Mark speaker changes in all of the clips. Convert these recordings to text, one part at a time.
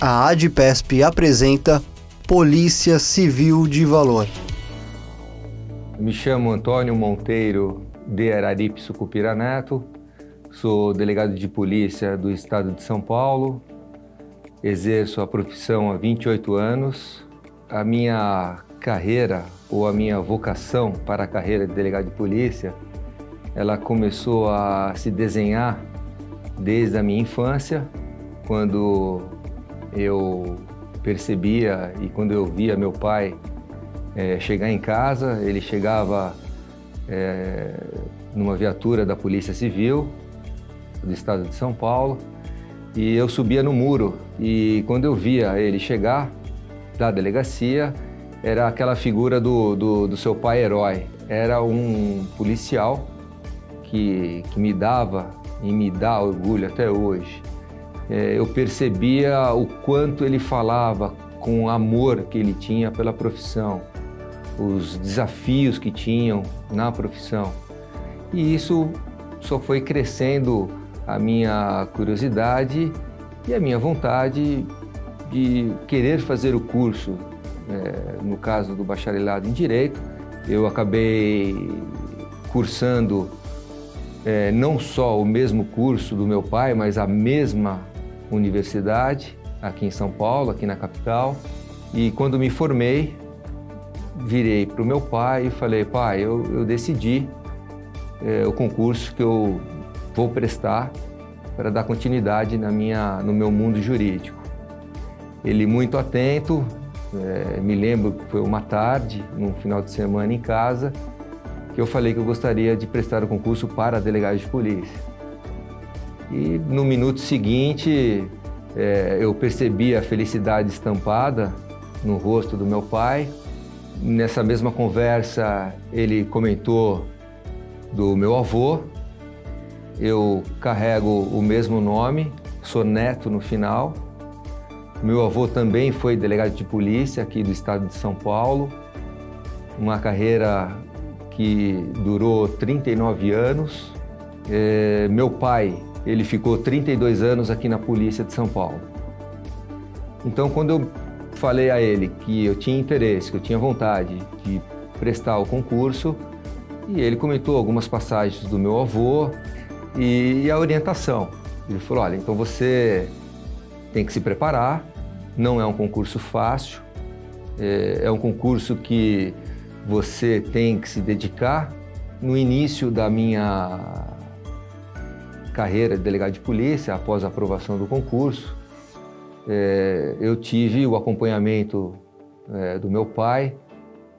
Speaker 1: a ADPESP apresenta Polícia Civil de Valor.
Speaker 2: Me chamo Antônio Monteiro de Araripe Sucupira Neto, sou delegado de polícia do estado de São Paulo, exerço a profissão há 28 anos. A minha carreira ou a minha vocação para a carreira de delegado de polícia, ela começou a se desenhar desde a minha infância, quando eu percebia e quando eu via meu pai é, chegar em casa, ele chegava é, numa viatura da Polícia Civil do Estado de São Paulo e eu subia no muro e quando eu via ele chegar da delegacia era aquela figura do, do, do seu pai herói. Era um policial que, que me dava e me dá orgulho até hoje eu percebia o quanto ele falava com o amor que ele tinha pela profissão, os desafios que tinham na profissão. E isso só foi crescendo a minha curiosidade e a minha vontade de querer fazer o curso. É, no caso do bacharelado em Direito, eu acabei cursando é, não só o mesmo curso do meu pai, mas a mesma universidade aqui em São Paulo, aqui na capital. E quando me formei, virei para o meu pai e falei: pai, eu, eu decidi é, o concurso que eu vou prestar para dar continuidade na minha, no meu mundo jurídico. Ele muito atento, é, me lembro que foi uma tarde, num final de semana em casa, que eu falei que eu gostaria de prestar o concurso para delegado de polícia. E no minuto seguinte, é, eu percebi a felicidade estampada no rosto do meu pai. Nessa mesma conversa, ele comentou do meu avô. Eu carrego o mesmo nome, sou neto no final. Meu avô também foi delegado de polícia aqui do estado de São Paulo. Uma carreira que durou 39 anos. É, meu pai ele ficou 32 anos aqui na polícia de São Paulo. Então, quando eu falei a ele que eu tinha interesse, que eu tinha vontade de prestar o concurso, e ele comentou algumas passagens do meu avô e, a orientação. Ele falou: olha, então você tem que se preparar, não é um concurso fácil, é, é um concurso que você tem que se dedicar. No início da minha carreira de delegado de polícia, após a aprovação do concurso, é, eu tive o acompanhamento é, do meu pai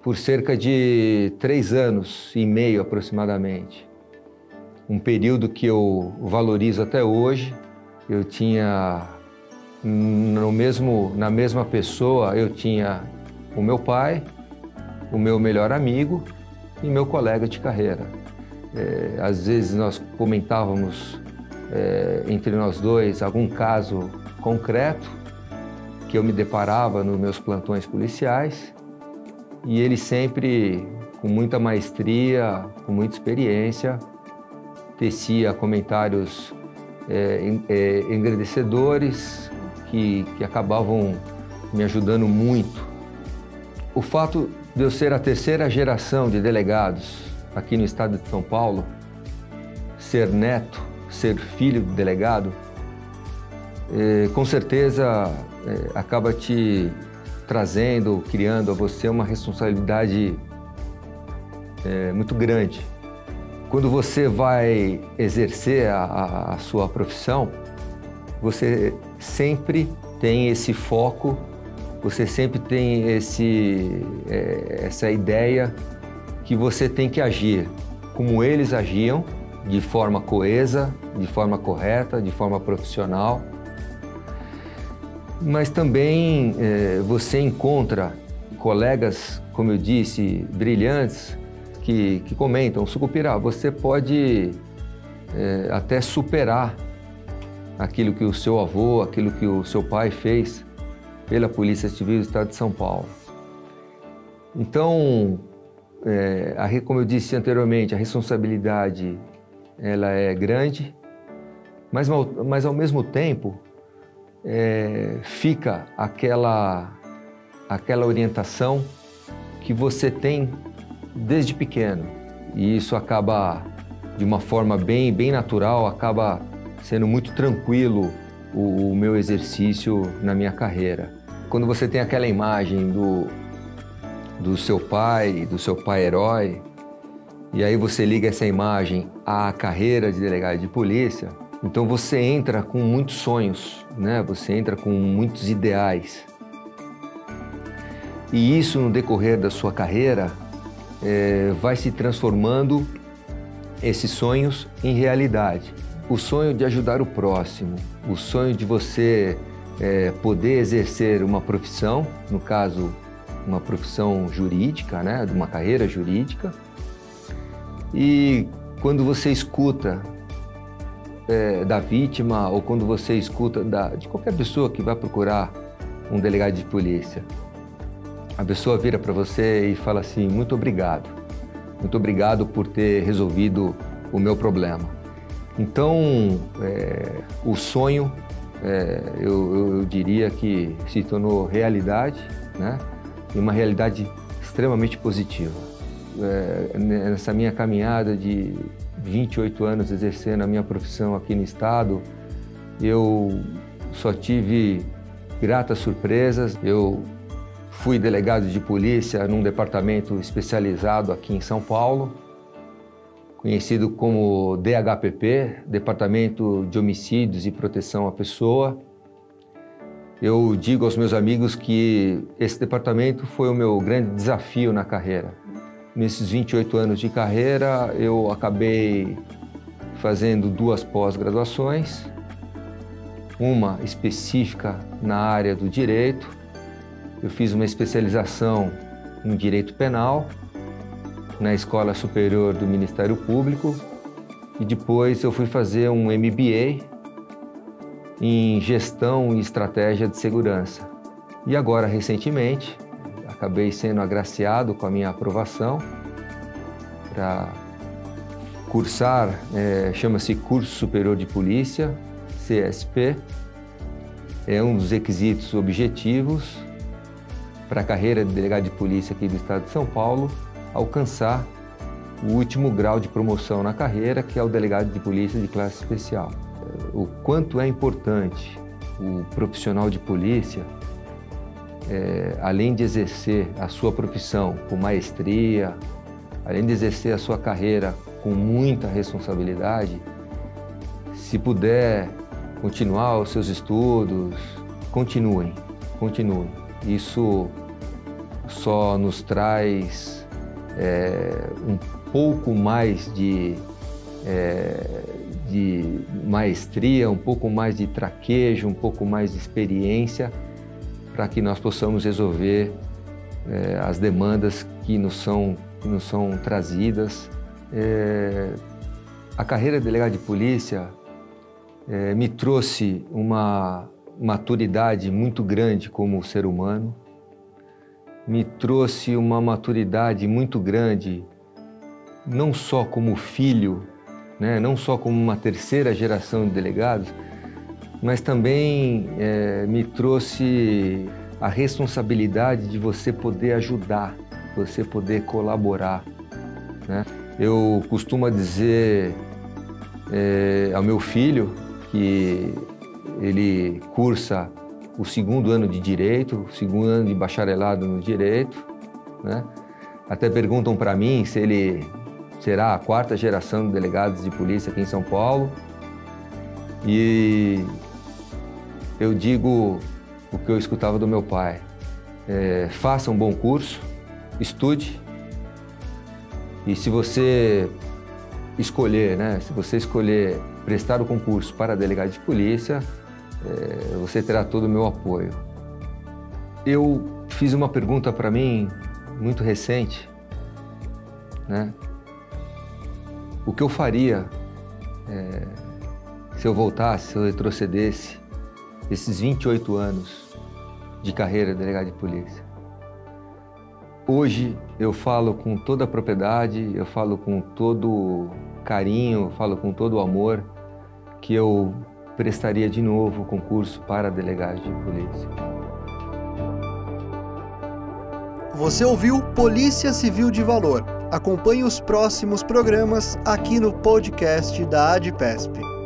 Speaker 2: por cerca de três anos e meio aproximadamente. Um período que eu valorizo até hoje. Eu tinha no mesmo, na mesma pessoa, eu tinha o meu pai, o meu melhor amigo e meu colega de carreira. É, às vezes nós comentávamos é, entre nós dois algum caso concreto que eu me deparava nos meus plantões policiais e ele sempre, com muita maestria, com muita experiência, tecia comentários é, é, engrandecedores que, que acabavam me ajudando muito. O fato de eu ser a terceira geração de delegados aqui no estado de São Paulo, ser neto ser filho de delegado, é, com certeza é, acaba te trazendo, criando a você uma responsabilidade é, muito grande. Quando você vai exercer a, a sua profissão, você sempre tem esse foco, você sempre tem esse, é, essa ideia que você tem que agir como eles agiam de forma coesa, de forma correta, de forma profissional. Mas também é, você encontra colegas, como eu disse, brilhantes, que, que comentam: Sucupira, você pode é, até superar aquilo que o seu avô, aquilo que o seu pai fez pela Polícia Civil do Estado de São Paulo. Então, é, a, como eu disse anteriormente, a responsabilidade ela é grande, mas, mas ao mesmo tempo é, fica aquela, aquela orientação que você tem desde pequeno. E isso acaba, de uma forma bem, bem natural, acaba sendo muito tranquilo o, o meu exercício na minha carreira. Quando você tem aquela imagem do, do seu pai, do seu pai herói, e aí você liga essa imagem à carreira de delegado de polícia, então você entra com muitos sonhos, né? Você entra com muitos ideais. E isso no decorrer da sua carreira é, vai se transformando esses sonhos em realidade. O sonho de ajudar o próximo, o sonho de você é, poder exercer uma profissão, no caso, uma profissão jurídica, né, uma carreira jurídica. E quando você escuta é, da vítima ou quando você escuta da, de qualquer pessoa que vai procurar um delegado de polícia, a pessoa vira para você e fala assim: muito obrigado, muito obrigado por ter resolvido o meu problema. Então, é, o sonho, é, eu, eu, diria que se tornou realidade, né? E uma realidade extremamente positiva. É, nessa minha caminhada de 28 anos exercendo a minha profissão aqui no estado, eu só tive gratas surpresas. Eu fui delegado de polícia num departamento especializado aqui em São Paulo, conhecido como DHPP, Departamento de Homicídios e Proteção à Pessoa. Eu digo aos meus amigos que esse departamento foi o meu grande desafio na carreira. Nesses 28 anos de carreira, eu acabei fazendo duas pós-graduações, uma específica na área do direito. Eu fiz uma especialização em direito penal na Escola Superior do Ministério Público e depois eu fui fazer um MBA em gestão e estratégia de segurança. E agora, recentemente, acabei sendo agraciado com a minha aprovação para cursar, é, chama-se Curso Superior de Polícia, CSP. É um dos requisitos objetivos para a carreira de delegado de polícia aqui do estado de São Paulo, alcançar o último grau de promoção na carreira, que é o delegado de polícia de classe especial. O quanto é importante o profissional de polícia é, além de exercer a sua profissão com maestria, além de exercer a sua carreira com muita responsabilidade, se puder continuar os seus estudos, continuem, continuem. Isso só nos traz é, um pouco mais de, é, de maestria, um pouco mais de traquejo, um pouco mais de experiência para que nós possamos resolver é, as demandas que nos são, que nos são trazidas. É, a carreira de delegado de polícia é, me trouxe uma maturidade muito grande como ser humano, me trouxe uma maturidade muito grande, não só como filho, né, não só como uma terceira geração de delegados, mas também é, me trouxe a responsabilidade de você poder ajudar, você poder colaborar. Né? Eu costumo dizer é, ao meu filho que ele cursa o segundo ano de direito, o segundo ano de bacharelado no direito, né? Até perguntam para mim se ele será a quarta geração de delegados de polícia aqui em São Paulo. E eu digo o que eu escutava do meu pai. É, faça um bom curso, estude, e se você escolher, né, se você escolher prestar o concurso para delegado de polícia, é, você terá todo o meu apoio. Eu fiz uma pergunta para mim muito recente, né? O que eu faria é, se eu voltasse, se eu retrocedesse desses 28 anos de carreira de delegado de polícia. Hoje eu falo com toda a propriedade, eu falo com todo carinho, eu falo com todo o amor que eu prestaria de novo o concurso para delegado de polícia.
Speaker 1: Você ouviu Polícia Civil de Valor. Acompanhe os próximos programas aqui no podcast da ADPESP.